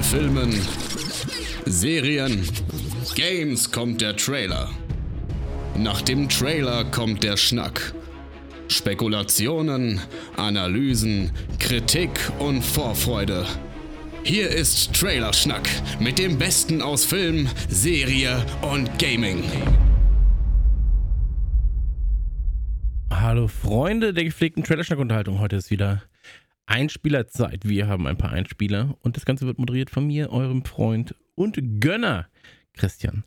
den Filmen, Serien, Games kommt der Trailer. Nach dem Trailer kommt der Schnack. Spekulationen, Analysen, Kritik und Vorfreude. Hier ist Trailerschnack mit dem Besten aus Film, Serie und Gaming. Hallo Freunde der gepflegten Trailerschnack-Unterhaltung. Heute ist wieder Einspielerzeit. Wir haben ein paar Einspieler und das Ganze wird moderiert von mir, eurem Freund und Gönner Christian.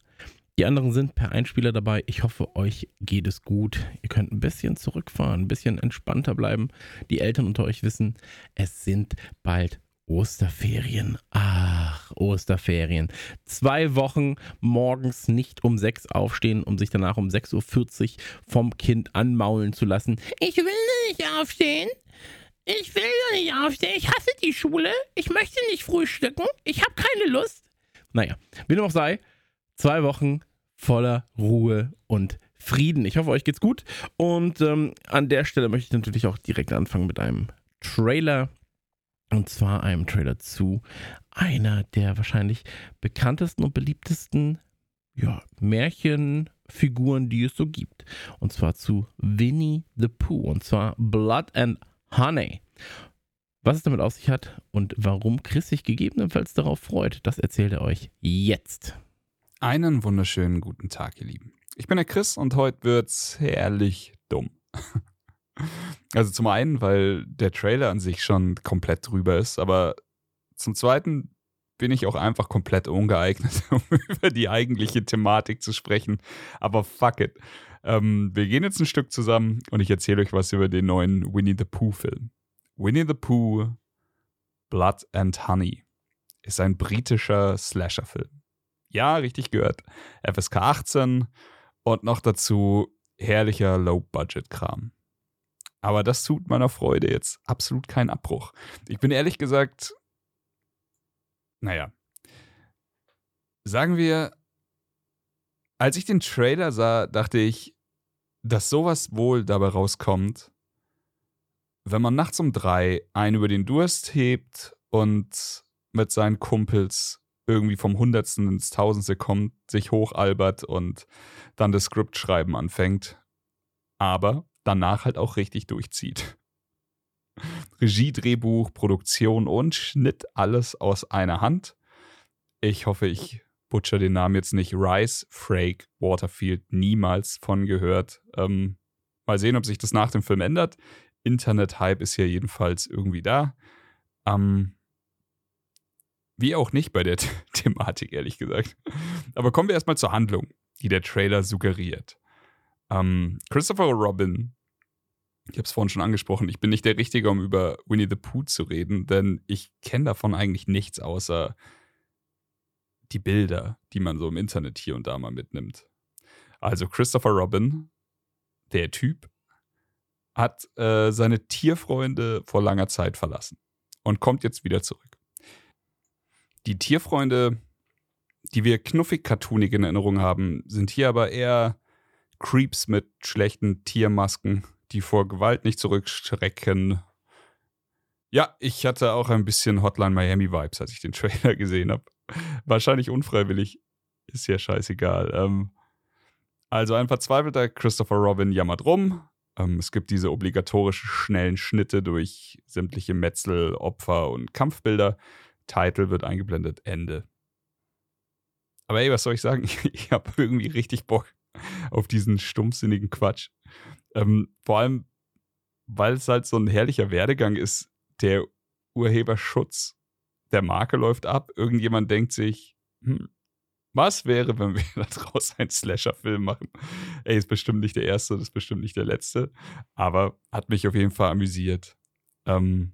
Die anderen sind per Einspieler dabei. Ich hoffe, euch geht es gut. Ihr könnt ein bisschen zurückfahren, ein bisschen entspannter bleiben. Die Eltern unter euch wissen, es sind bald Osterferien. Ach, Osterferien. Zwei Wochen morgens nicht um sechs aufstehen, um sich danach um 6.40 Uhr vom Kind anmaulen zu lassen. Ich will nicht aufstehen. Ich will nicht aufstehen. Ich hasse die Schule. Ich möchte nicht frühstücken. Ich habe keine Lust. Naja, wie dem auch sei, zwei Wochen voller Ruhe und Frieden. Ich hoffe, euch geht's gut. Und ähm, an der Stelle möchte ich natürlich auch direkt anfangen mit einem Trailer. Und zwar einem Trailer zu einer der wahrscheinlich bekanntesten und beliebtesten ja, Märchenfiguren, die es so gibt. Und zwar zu Winnie the Pooh. Und zwar Blood and Honey. Was es damit auf sich hat und warum Chris sich gegebenenfalls darauf freut, das erzählt er euch jetzt. Einen wunderschönen guten Tag, ihr Lieben. Ich bin der Chris und heute wird's herrlich dumm. Also zum einen, weil der Trailer an sich schon komplett drüber ist, aber zum zweiten bin ich auch einfach komplett ungeeignet, um über die eigentliche Thematik zu sprechen. Aber fuck it. Ähm, wir gehen jetzt ein Stück zusammen und ich erzähle euch was über den neuen Winnie the Pooh-Film. Winnie the Pooh Blood and Honey ist ein britischer Slasher-Film. Ja, richtig gehört. FSK 18 und noch dazu herrlicher Low-Budget-Kram. Aber das tut meiner Freude jetzt absolut keinen Abbruch. Ich bin ehrlich gesagt, naja, sagen wir, als ich den Trailer sah, dachte ich, dass sowas wohl dabei rauskommt, wenn man nachts um drei einen über den Durst hebt und mit seinen Kumpels irgendwie vom Hundertsten ins Tausendste kommt, sich hochalbert und dann das Skript schreiben anfängt, aber danach halt auch richtig durchzieht. Regie, Drehbuch, Produktion und Schnitt alles aus einer Hand. Ich hoffe, ich butcher den Namen jetzt nicht. Rice, Frake, Waterfield, niemals von gehört. Ähm, mal sehen, ob sich das nach dem Film ändert. Internet-Hype ist hier jedenfalls irgendwie da. Ähm, wie auch nicht bei der Thematik, ehrlich gesagt. Aber kommen wir erstmal zur Handlung, die der Trailer suggeriert. Ähm, Christopher Robin, ich habe es vorhin schon angesprochen, ich bin nicht der Richtige, um über Winnie the Pooh zu reden, denn ich kenne davon eigentlich nichts außer die Bilder, die man so im Internet hier und da mal mitnimmt. Also Christopher Robin, der Typ, hat äh, seine Tierfreunde vor langer Zeit verlassen und kommt jetzt wieder zurück. Die Tierfreunde, die wir knuffig cartoonig in Erinnerung haben, sind hier aber eher Creeps mit schlechten Tiermasken, die vor Gewalt nicht zurückschrecken. Ja, ich hatte auch ein bisschen Hotline Miami Vibes, als ich den Trailer gesehen habe. Wahrscheinlich unfreiwillig. Ist ja scheißegal. Ähm, also ein verzweifelter Christopher Robin jammert rum. Ähm, es gibt diese obligatorischen schnellen Schnitte durch sämtliche Metzel, Opfer und Kampfbilder. Title wird eingeblendet, Ende. Aber ey, was soll ich sagen? Ich habe irgendwie richtig Bock auf diesen stumpfsinnigen Quatsch. Ähm, vor allem, weil es halt so ein herrlicher Werdegang ist, der Urheberschutz der Marke läuft ab. Irgendjemand denkt sich, hm, was wäre, wenn wir daraus einen Slasher-Film machen? Ey, ist bestimmt nicht der erste, das ist bestimmt nicht der letzte, aber hat mich auf jeden Fall amüsiert. Ähm,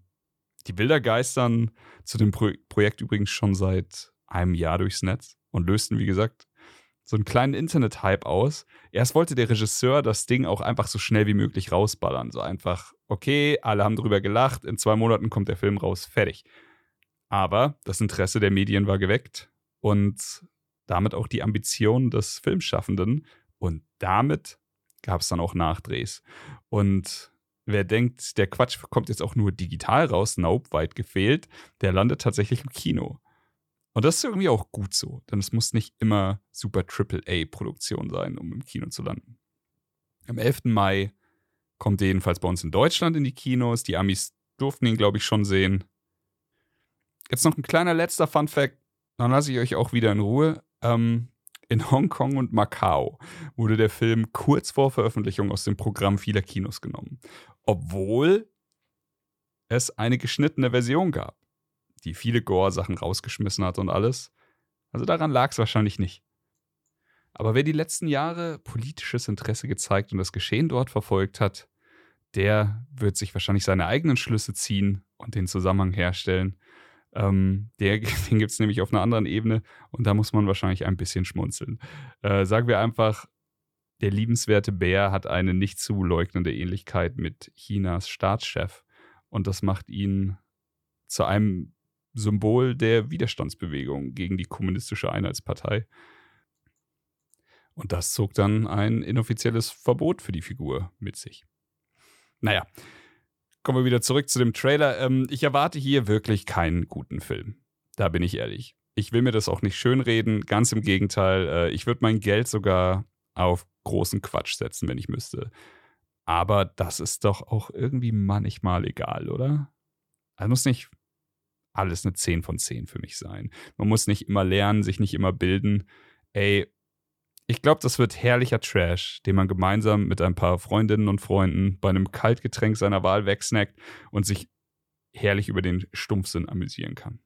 die Bilder geistern zu dem Pro Projekt übrigens schon seit einem Jahr durchs Netz und lösten, wie gesagt, so einen kleinen Internet-Hype aus. Erst wollte der Regisseur das Ding auch einfach so schnell wie möglich rausballern. So einfach, okay, alle haben drüber gelacht, in zwei Monaten kommt der Film raus, fertig. Aber das Interesse der Medien war geweckt und damit auch die Ambition des Filmschaffenden. Und damit gab es dann auch Nachdrehs. Und wer denkt, der Quatsch kommt jetzt auch nur digital raus, nope, weit gefehlt, der landet tatsächlich im Kino. Und das ist irgendwie auch gut so, denn es muss nicht immer super Triple-A-Produktion sein, um im Kino zu landen. Am 11. Mai kommt er jedenfalls bei uns in Deutschland in die Kinos. Die Amis durften ihn, glaube ich, schon sehen. Jetzt noch ein kleiner letzter Fun-Fact, dann lasse ich euch auch wieder in Ruhe. Ähm, in Hongkong und Macau wurde der Film kurz vor Veröffentlichung aus dem Programm vieler Kinos genommen. Obwohl es eine geschnittene Version gab, die viele Gore-Sachen rausgeschmissen hat und alles. Also daran lag es wahrscheinlich nicht. Aber wer die letzten Jahre politisches Interesse gezeigt und das Geschehen dort verfolgt hat, der wird sich wahrscheinlich seine eigenen Schlüsse ziehen und den Zusammenhang herstellen. Ähm, der, den gibt es nämlich auf einer anderen Ebene und da muss man wahrscheinlich ein bisschen schmunzeln. Äh, sagen wir einfach, der liebenswerte Bär hat eine nicht zu leugnende Ähnlichkeit mit Chinas Staatschef und das macht ihn zu einem Symbol der Widerstandsbewegung gegen die kommunistische Einheitspartei. Und das zog dann ein inoffizielles Verbot für die Figur mit sich. Naja, kommen wir wieder zurück zu dem Trailer. Ähm, ich erwarte hier wirklich keinen guten Film. Da bin ich ehrlich. Ich will mir das auch nicht schönreden. Ganz im Gegenteil. Äh, ich würde mein Geld sogar auf großen Quatsch setzen, wenn ich müsste. Aber das ist doch auch irgendwie manchmal egal, oder? Also muss nicht alles eine 10 von 10 für mich sein. Man muss nicht immer lernen, sich nicht immer bilden. Ey, ich glaube, das wird herrlicher Trash, den man gemeinsam mit ein paar Freundinnen und Freunden bei einem Kaltgetränk seiner Wahl wegsnackt und sich herrlich über den Stumpfsinn amüsieren kann.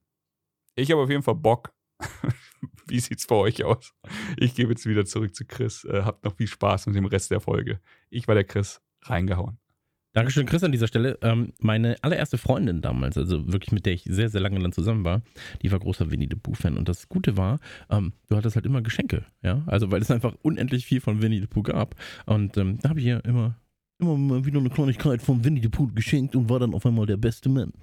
Ich habe auf jeden Fall Bock. Wie sieht's bei euch aus? Ich gebe jetzt wieder zurück zu Chris. Äh, habt noch viel Spaß mit dem Rest der Folge. Ich war der Chris. Reingehauen. Dankeschön, Chris, an dieser Stelle. Ähm, meine allererste Freundin damals, also wirklich mit der ich sehr, sehr lange dann zusammen war, die war großer Winnie the Pooh-Fan. Und das Gute war, ähm, du hattest halt immer Geschenke, ja. Also, weil es einfach unendlich viel von Winnie the Pooh gab. Und ähm, da habe ich ihr immer, immer mal wieder eine Kleinigkeit von Winnie the Pooh geschenkt und war dann auf einmal der beste Mensch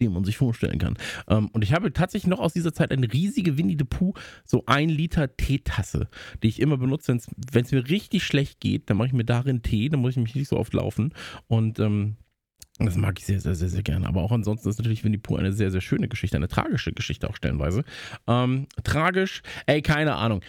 den man sich vorstellen kann. Ähm, und ich habe tatsächlich noch aus dieser Zeit eine riesige Winnie the Pooh, so ein Liter Teetasse, die ich immer benutze, wenn es mir richtig schlecht geht, dann mache ich mir darin Tee, dann muss ich mich nicht so oft laufen. Und ähm, das mag ich sehr, sehr, sehr, sehr gerne. Aber auch ansonsten ist natürlich Winnie Pooh eine sehr, sehr schöne Geschichte, eine tragische Geschichte auch stellenweise. Ähm, tragisch, ey, keine Ahnung.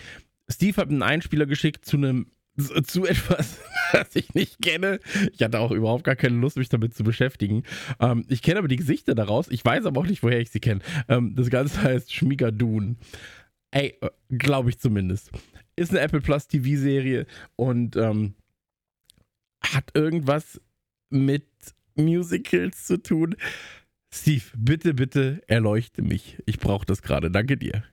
Steve hat einen Einspieler geschickt zu einem zu etwas, das ich nicht kenne. Ich hatte auch überhaupt gar keine Lust, mich damit zu beschäftigen. Ähm, ich kenne aber die Gesichter daraus. Ich weiß aber auch nicht, woher ich sie kenne. Ähm, das Ganze heißt Schmigadoon. Ey, äh, glaube ich zumindest. Ist eine Apple Plus TV-Serie und ähm, hat irgendwas mit Musicals zu tun. Steve, bitte, bitte erleuchte mich. Ich brauche das gerade. Danke dir.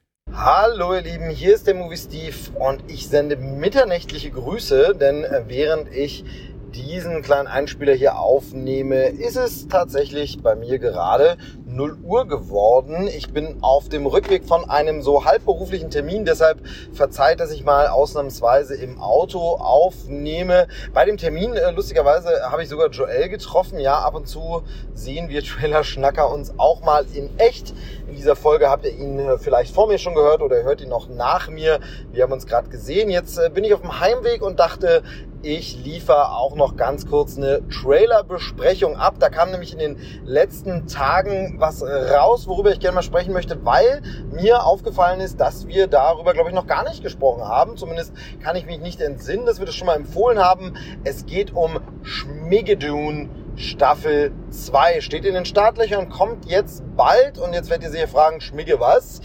Hallo ihr Lieben, hier ist der Movie Steve und ich sende mitternächtliche Grüße, denn äh, während ich diesen kleinen Einspieler hier aufnehme, ist es tatsächlich bei mir gerade 0 Uhr geworden. Ich bin auf dem Rückweg von einem so halbberuflichen Termin, deshalb verzeiht, dass ich mal ausnahmsweise im Auto aufnehme. Bei dem Termin, äh, lustigerweise, habe ich sogar Joel getroffen. Ja, ab und zu sehen wir Trailer-Schnacker uns auch mal in echt. In dieser Folge habt ihr ihn äh, vielleicht vor mir schon gehört oder hört ihn noch nach mir. Wir haben uns gerade gesehen. Jetzt äh, bin ich auf dem Heimweg und dachte, ich liefere auch noch ganz kurz eine Trailer-Besprechung ab. Da kam nämlich in den letzten Tagen was raus, worüber ich gerne mal sprechen möchte, weil mir aufgefallen ist, dass wir darüber, glaube ich, noch gar nicht gesprochen haben. Zumindest kann ich mich nicht entsinnen, dass wir das schon mal empfohlen haben. Es geht um Schmigedoon Staffel 2. Steht in den Startlöchern, kommt jetzt bald. Und jetzt werdet ihr sich fragen, Schmigge was?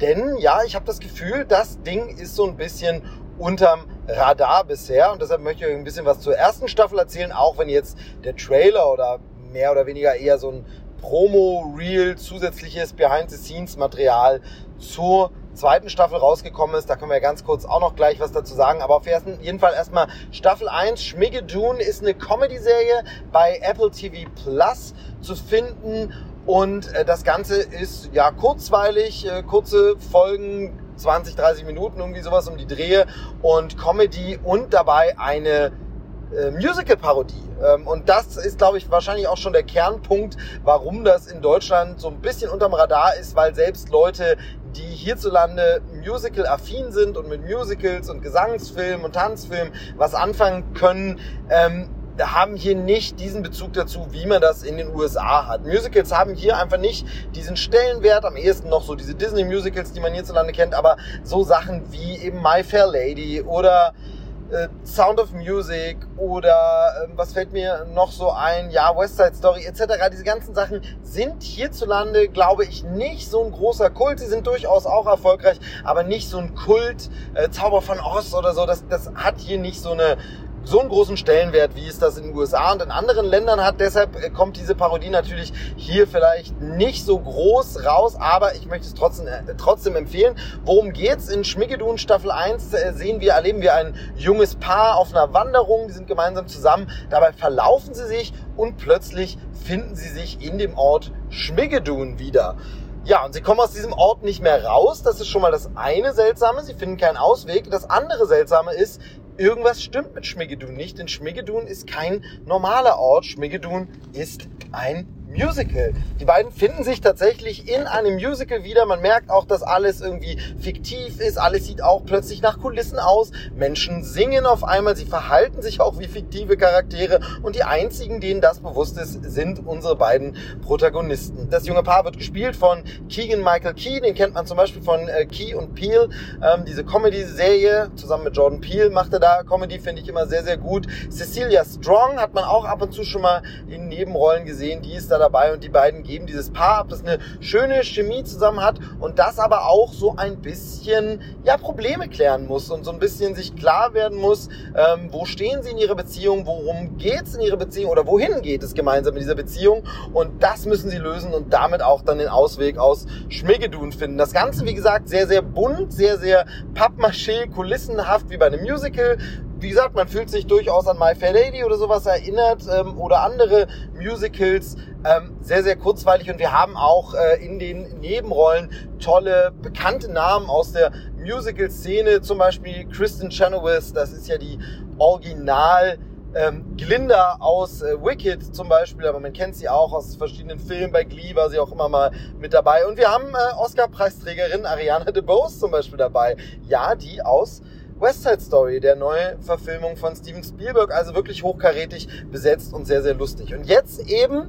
Denn ja, ich habe das Gefühl, das Ding ist so ein bisschen unterm Radar bisher und deshalb möchte ich euch ein bisschen was zur ersten Staffel erzählen, auch wenn jetzt der Trailer oder mehr oder weniger eher so ein Promo-Reel, zusätzliches Behind-the-Scenes-Material zur zweiten Staffel rausgekommen ist. Da können wir ganz kurz auch noch gleich was dazu sagen. Aber auf jeden Fall erstmal Staffel 1. Schmiggedune ist eine Comedy-Serie bei Apple TV Plus zu finden. Und äh, das Ganze ist ja kurzweilig, äh, kurze Folgen, 20, 30 Minuten, irgendwie sowas um die Drehe und Comedy und dabei eine äh, Musical-Parodie. Ähm, und das ist, glaube ich, wahrscheinlich auch schon der Kernpunkt, warum das in Deutschland so ein bisschen unterm Radar ist, weil selbst Leute, die hierzulande Musical-affin sind und mit Musicals und Gesangsfilmen und Tanzfilmen was anfangen können, ähm, haben hier nicht diesen Bezug dazu, wie man das in den USA hat. Musicals haben hier einfach nicht diesen Stellenwert, am ehesten noch so diese Disney-Musicals, die man hierzulande kennt, aber so Sachen wie eben My Fair Lady oder äh, Sound of Music oder äh, was fällt mir noch so ein, ja, West Side Story etc. Diese ganzen Sachen sind hierzulande, glaube ich, nicht so ein großer Kult. Sie sind durchaus auch erfolgreich, aber nicht so ein Kult, äh, Zauber von Oz oder so. Das, das hat hier nicht so eine so einen großen Stellenwert, wie es das in den USA und in anderen Ländern hat. Deshalb äh, kommt diese Parodie natürlich hier vielleicht nicht so groß raus, aber ich möchte es trotzdem, äh, trotzdem empfehlen. Worum geht's? In Schmiggedun Staffel 1 äh, sehen wir, erleben wir ein junges Paar auf einer Wanderung. Die sind gemeinsam zusammen. Dabei verlaufen sie sich und plötzlich finden sie sich in dem Ort Schmiggedun wieder. Ja, und sie kommen aus diesem Ort nicht mehr raus. Das ist schon mal das eine Seltsame. Sie finden keinen Ausweg. Das andere Seltsame ist, irgendwas stimmt mit Schmiggedun nicht, denn Schmiggedun ist kein normaler Ort. Schmiggedun ist ein Musical. Die beiden finden sich tatsächlich in einem Musical wieder. Man merkt auch, dass alles irgendwie fiktiv ist. Alles sieht auch plötzlich nach Kulissen aus. Menschen singen auf einmal. Sie verhalten sich auch wie fiktive Charaktere. Und die einzigen, denen das bewusst ist, sind unsere beiden Protagonisten. Das junge Paar wird gespielt von Keegan Michael Key. Den kennt man zum Beispiel von äh, Key und Peel. Ähm, diese Comedy-Serie zusammen mit Jordan Peel macht er da Comedy, finde ich immer sehr, sehr gut. Cecilia Strong hat man auch ab und zu schon mal in Nebenrollen gesehen. Die ist da dabei und die beiden geben dieses Paar ab, das eine schöne Chemie zusammen hat und das aber auch so ein bisschen ja Probleme klären muss und so ein bisschen sich klar werden muss, ähm, wo stehen sie in ihrer Beziehung, worum geht's in ihrer Beziehung oder wohin geht es gemeinsam in dieser Beziehung und das müssen sie lösen und damit auch dann den Ausweg aus Schmiggedun finden. Das Ganze, wie gesagt, sehr, sehr bunt, sehr, sehr Pappmaché, kulissenhaft wie bei einem Musical wie gesagt, man fühlt sich durchaus an My Fair Lady oder sowas erinnert ähm, oder andere Musicals. Ähm, sehr, sehr kurzweilig und wir haben auch äh, in den Nebenrollen tolle, bekannte Namen aus der Musical-Szene, zum Beispiel Kristen Chenoweth, das ist ja die Original- ähm, Glinda aus äh, Wicked zum Beispiel, aber man kennt sie auch aus verschiedenen Filmen. Bei Glee war sie auch immer mal mit dabei. Und wir haben äh, Oscar-Preisträgerin Ariana DeBose zum Beispiel dabei. Ja, die aus West Side Story, der neue Verfilmung von Steven Spielberg, also wirklich hochkarätig besetzt und sehr, sehr lustig. Und jetzt eben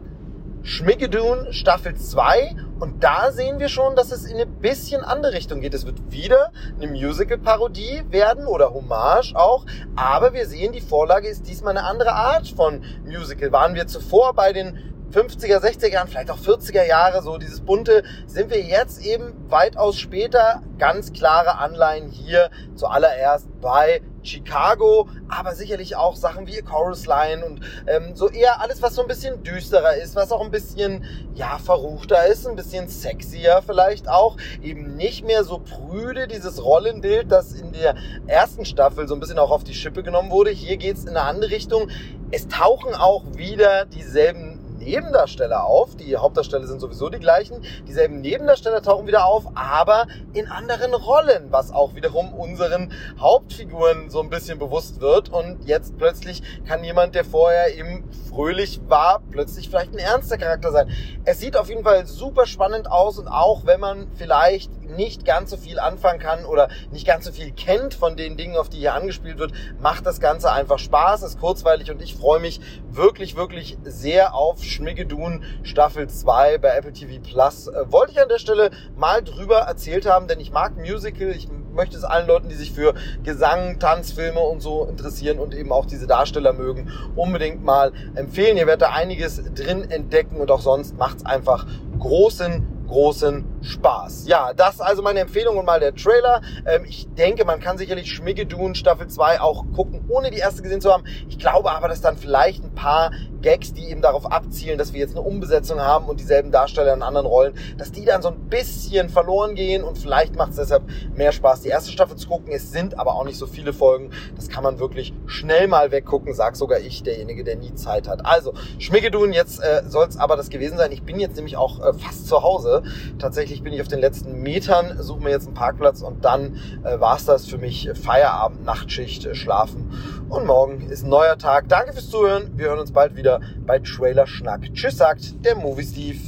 Schmiggedun Staffel 2 und da sehen wir schon, dass es in eine bisschen andere Richtung geht. Es wird wieder eine Musical-Parodie werden oder Hommage auch, aber wir sehen, die Vorlage ist diesmal eine andere Art von Musical. Waren wir zuvor bei den 50er, 60er Jahren, vielleicht auch 40er Jahre, so dieses bunte, sind wir jetzt eben weitaus später ganz klare Anleihen hier zuallererst bei Chicago, aber sicherlich auch Sachen wie Chorus Line und ähm, so eher alles, was so ein bisschen düsterer ist, was auch ein bisschen, ja, verruchter ist, ein bisschen sexier vielleicht auch, eben nicht mehr so prüde, dieses Rollenbild, das in der ersten Staffel so ein bisschen auch auf die Schippe genommen wurde. Hier geht's in eine andere Richtung. Es tauchen auch wieder dieselben Nebendarsteller auf. Die Hauptdarsteller sind sowieso die gleichen. Dieselben Nebendarsteller tauchen wieder auf, aber in anderen Rollen, was auch wiederum unseren Hauptfiguren so ein bisschen bewusst wird. Und jetzt plötzlich kann jemand, der vorher eben fröhlich war, plötzlich vielleicht ein ernster Charakter sein. Es sieht auf jeden Fall super spannend aus und auch wenn man vielleicht nicht ganz so viel anfangen kann oder nicht ganz so viel kennt von den Dingen, auf die hier angespielt wird, macht das Ganze einfach Spaß, ist kurzweilig und ich freue mich wirklich, wirklich sehr auf Schmiggedun Staffel 2 bei Apple TV Plus. Äh, wollte ich an der Stelle mal drüber erzählt haben, denn ich mag Musical, ich möchte es allen Leuten, die sich für Gesang, Tanzfilme und so interessieren und eben auch diese Darsteller mögen, unbedingt mal empfehlen. Ihr werdet da einiges drin entdecken und auch sonst macht's einfach großen großen Spaß. Ja, das also meine Empfehlung und mal der Trailer. Ähm, ich denke, man kann sicherlich Schmiggedun Staffel 2 auch gucken, ohne die erste gesehen zu haben. Ich glaube aber, dass dann vielleicht ein paar Gags, die eben darauf abzielen, dass wir jetzt eine Umbesetzung haben und dieselben Darsteller in anderen Rollen, dass die dann so ein bisschen verloren gehen und vielleicht macht es deshalb mehr Spaß, die erste Staffel zu gucken. Es sind aber auch nicht so viele Folgen. Das kann man wirklich schnell mal weggucken, sag sogar ich, derjenige, der nie Zeit hat. Also, Schmiggedun, jetzt äh, soll es aber das gewesen sein. Ich bin jetzt nämlich auch äh, fast zu Hause. Tatsächlich bin ich auf den letzten Metern, suche mir jetzt einen Parkplatz und dann äh, war es das für mich. Feierabend, Nachtschicht, äh, schlafen. Und morgen ist ein neuer Tag. Danke fürs Zuhören. Wir hören uns bald wieder bei Trailer Schnack. Tschüss, sagt der Movie Steve.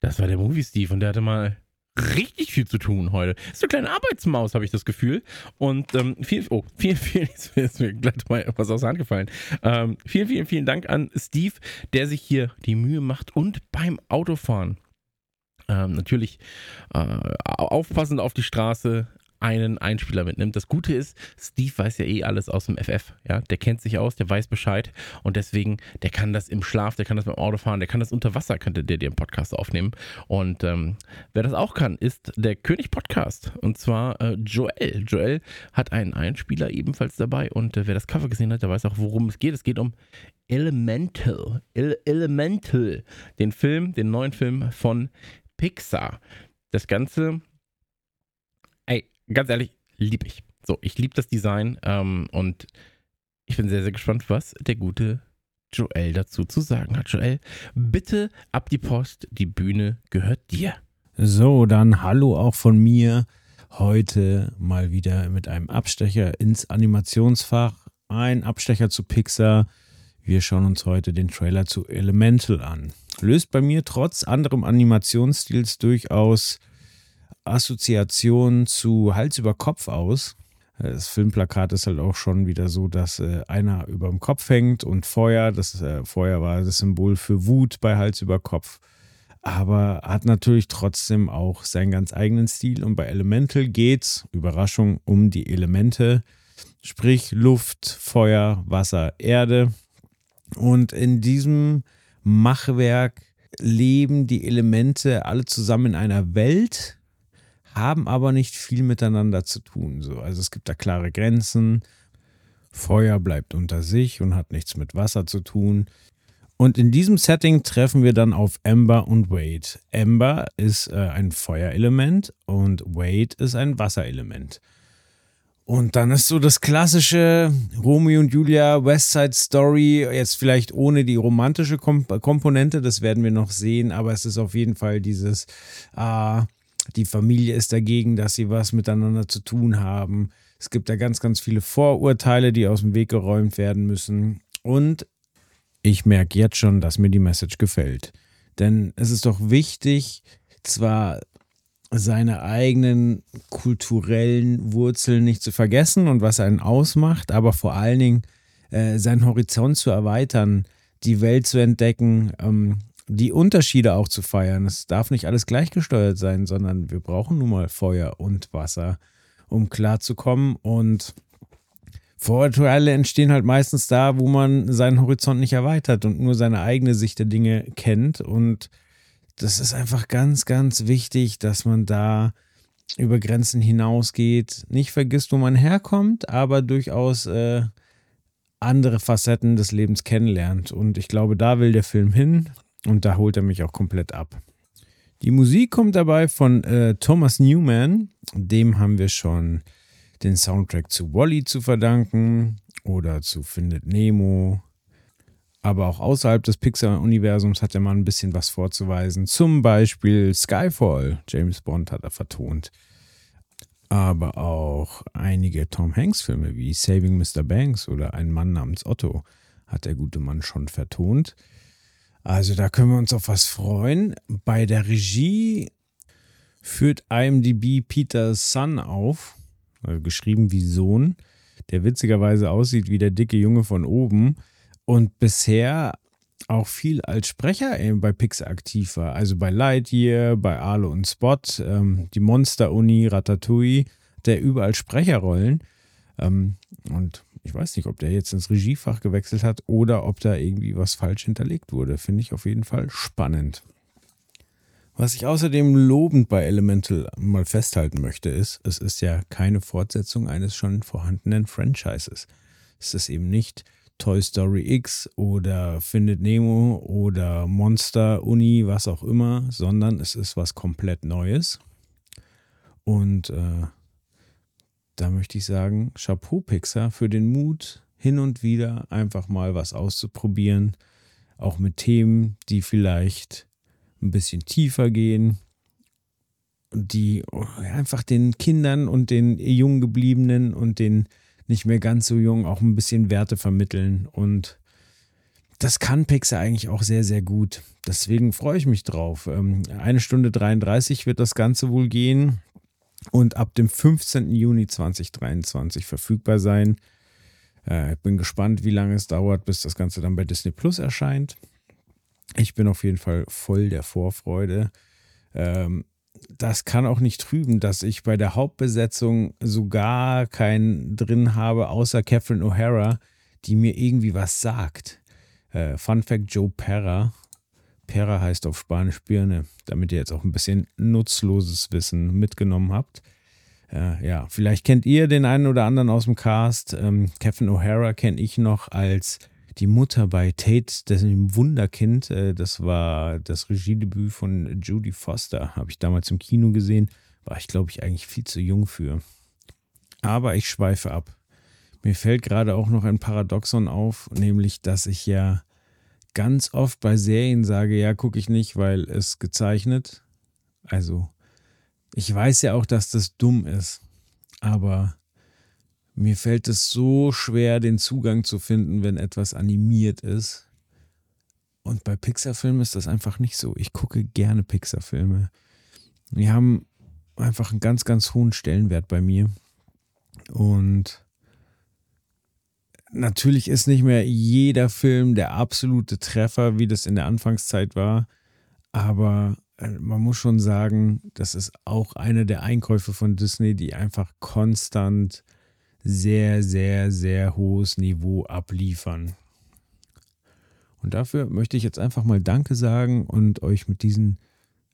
Das war der Movie Steve und der hatte mal richtig viel zu tun heute. Ist eine kleine Arbeitsmaus, habe ich das Gefühl. Und ähm, viel, oh, vielen, vielen, ist mir gleich mal was aus der Hand gefallen. Ähm, vielen, vielen, vielen Dank an Steve, der sich hier die Mühe macht und beim Autofahren ähm, natürlich äh, aufpassend auf die Straße, einen Einspieler mitnimmt. Das Gute ist, Steve weiß ja eh alles aus dem FF. Ja, der kennt sich aus, der weiß Bescheid und deswegen, der kann das im Schlaf, der kann das beim Auto fahren, der kann das unter Wasser, könnte der dir im Podcast aufnehmen. Und ähm, wer das auch kann, ist der König Podcast und zwar äh, Joel. Joel hat einen Einspieler ebenfalls dabei und äh, wer das Cover gesehen hat, der weiß auch, worum es geht. Es geht um Elemental, Ele Elemental, den Film, den neuen Film von Pixar. Das Ganze ganz ehrlich, liebe ich. So, ich liebe das Design ähm, und ich bin sehr, sehr gespannt, was der gute Joel dazu zu sagen hat. Joel, bitte ab die Post, die Bühne gehört dir. So, dann hallo auch von mir. Heute mal wieder mit einem Abstecher ins Animationsfach. Ein Abstecher zu Pixar. Wir schauen uns heute den Trailer zu Elemental an. Löst bei mir trotz anderem Animationsstils durchaus Assoziation zu Hals über Kopf aus. Das Filmplakat ist halt auch schon wieder so, dass äh, einer über dem Kopf hängt und Feuer, das äh, Feuer war das Symbol für Wut bei Hals über Kopf. Aber hat natürlich trotzdem auch seinen ganz eigenen Stil. Und bei Elemental geht's, Überraschung, um die Elemente, sprich Luft, Feuer, Wasser, Erde. Und in diesem Machwerk leben die Elemente alle zusammen in einer Welt, haben aber nicht viel miteinander zu tun. So. Also es gibt da klare Grenzen. Feuer bleibt unter sich und hat nichts mit Wasser zu tun. Und in diesem Setting treffen wir dann auf Ember und Wade. Ember ist äh, ein Feuerelement und Wade ist ein Wasserelement. Und dann ist so das klassische Romeo und Julia West Side Story, jetzt vielleicht ohne die romantische Komp Komponente, das werden wir noch sehen, aber es ist auf jeden Fall dieses, äh, die Familie ist dagegen, dass sie was miteinander zu tun haben. Es gibt da ganz, ganz viele Vorurteile, die aus dem Weg geräumt werden müssen. Und ich merke jetzt schon, dass mir die Message gefällt. Denn es ist doch wichtig, zwar seine eigenen kulturellen Wurzeln nicht zu vergessen und was einen ausmacht, aber vor allen Dingen äh, seinen Horizont zu erweitern, die Welt zu entdecken, ähm, die Unterschiede auch zu feiern. Es darf nicht alles gleichgesteuert sein, sondern wir brauchen nun mal Feuer und Wasser, um klarzukommen. Und Vorurteile entstehen halt meistens da, wo man seinen Horizont nicht erweitert und nur seine eigene Sicht der Dinge kennt. Und das ist einfach ganz, ganz wichtig, dass man da über Grenzen hinausgeht, nicht vergisst, wo man herkommt, aber durchaus äh, andere Facetten des Lebens kennenlernt. Und ich glaube, da will der Film hin. Und da holt er mich auch komplett ab. Die Musik kommt dabei von äh, Thomas Newman. Dem haben wir schon den Soundtrack zu Wally zu verdanken oder zu Findet Nemo. Aber auch außerhalb des Pixar-Universums hat er mal ein bisschen was vorzuweisen. Zum Beispiel Skyfall. James Bond hat er vertont. Aber auch einige Tom Hanks-Filme wie Saving Mr. Banks oder Ein Mann namens Otto hat der gute Mann schon vertont. Also da können wir uns auf was freuen. Bei der Regie führt IMDb Peter Sun auf, also geschrieben wie Sohn, der witzigerweise aussieht wie der dicke Junge von oben und bisher auch viel als Sprecher bei Pixar aktiv war. Also bei Lightyear, bei Arlo und Spot, ähm, die Monster-Uni, Ratatouille, der überall Sprecherrollen. Ähm, und ich weiß nicht, ob der jetzt ins Regiefach gewechselt hat oder ob da irgendwie was falsch hinterlegt wurde. Finde ich auf jeden Fall spannend. Was ich außerdem lobend bei Elemental mal festhalten möchte, ist, es ist ja keine Fortsetzung eines schon vorhandenen Franchises. Es ist eben nicht Toy Story X oder Findet Nemo oder Monster Uni, was auch immer, sondern es ist was komplett Neues. Und äh, da möchte ich sagen, Chapeau Pixar für den Mut, hin und wieder einfach mal was auszuprobieren, auch mit Themen, die vielleicht ein bisschen tiefer gehen, die einfach den Kindern und den jung gebliebenen und den nicht mehr ganz so jung auch ein bisschen Werte vermitteln und das kann Pixar eigentlich auch sehr, sehr gut. Deswegen freue ich mich drauf. Ähm, eine Stunde 33 wird das Ganze wohl gehen und ab dem 15. Juni 2023 verfügbar sein. Äh, ich bin gespannt, wie lange es dauert, bis das Ganze dann bei Disney Plus erscheint. Ich bin auf jeden Fall voll der Vorfreude. Ähm, das kann auch nicht trüben, dass ich bei der Hauptbesetzung sogar keinen drin habe, außer Catherine O'Hara, die mir irgendwie was sagt. Äh, Fun Fact: Joe Perra. Perra heißt auf Spanisch Birne, damit ihr jetzt auch ein bisschen nutzloses Wissen mitgenommen habt. Äh, ja, vielleicht kennt ihr den einen oder anderen aus dem Cast. Ähm, Kevin O'Hara kenne ich noch als die Mutter bei Tate, das Wunderkind. Äh, das war das Regiedebüt von Judy Foster. Habe ich damals im Kino gesehen. War ich, glaube ich, eigentlich viel zu jung für. Aber ich schweife ab. Mir fällt gerade auch noch ein Paradoxon auf, nämlich, dass ich ja ganz oft bei Serien sage, ja, gucke ich nicht, weil es gezeichnet. Also, ich weiß ja auch, dass das dumm ist, aber mir fällt es so schwer, den Zugang zu finden, wenn etwas animiert ist. Und bei Pixar-Filmen ist das einfach nicht so. Ich gucke gerne Pixar-Filme. Die haben einfach einen ganz, ganz hohen Stellenwert bei mir. Und natürlich ist nicht mehr jeder Film der absolute Treffer, wie das in der Anfangszeit war. Aber äh, man muss schon sagen, das ist auch eine der Einkäufe von Disney, die einfach konstant sehr, sehr, sehr hohes Niveau abliefern. Und dafür möchte ich jetzt einfach mal Danke sagen und euch mit diesen,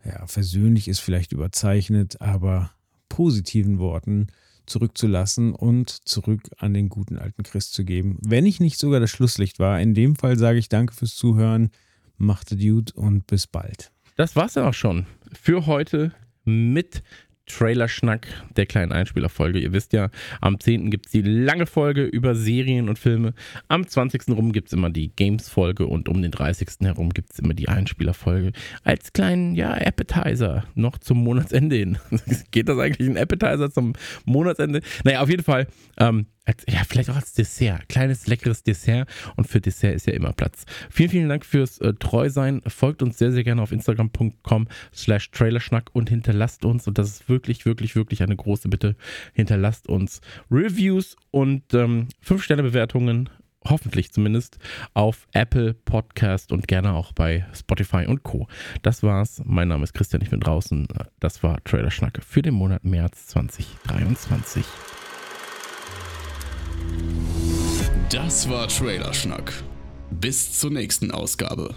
ja, versöhnlich ist vielleicht überzeichnet, aber positiven Worten zurückzulassen und zurück an den guten alten Christ zu geben. Wenn ich nicht sogar das Schlusslicht war, in dem Fall sage ich danke fürs Zuhören, machte Dude und bis bald. Das war's dann auch schon für heute mit Trailerschnack der kleinen Einspielerfolge. Ihr wisst ja, am 10. gibt es die lange Folge über Serien und Filme. Am 20. rum gibt es immer die Games-Folge und um den 30. herum gibt es immer die Einspielerfolge. Als kleinen, ja, Appetizer noch zum Monatsende hin. Geht das eigentlich ein Appetizer zum Monatsende? Naja, auf jeden Fall. Ähm, als, ja, vielleicht auch als Dessert. Kleines, leckeres Dessert. Und für Dessert ist ja immer Platz. Vielen, vielen Dank fürs äh, Treusein. Folgt uns sehr, sehr gerne auf instagram.com slash trailerschnack und hinterlasst uns, und das ist wirklich, wirklich, wirklich eine große Bitte, hinterlasst uns Reviews und ähm, 5-Sterne-Bewertungen hoffentlich zumindest, auf Apple Podcast und gerne auch bei Spotify und Co. Das war's. Mein Name ist Christian, ich bin draußen. Das war Trailer Schnacke für den Monat März 2023. Das war Trailerschnack. Bis zur nächsten Ausgabe.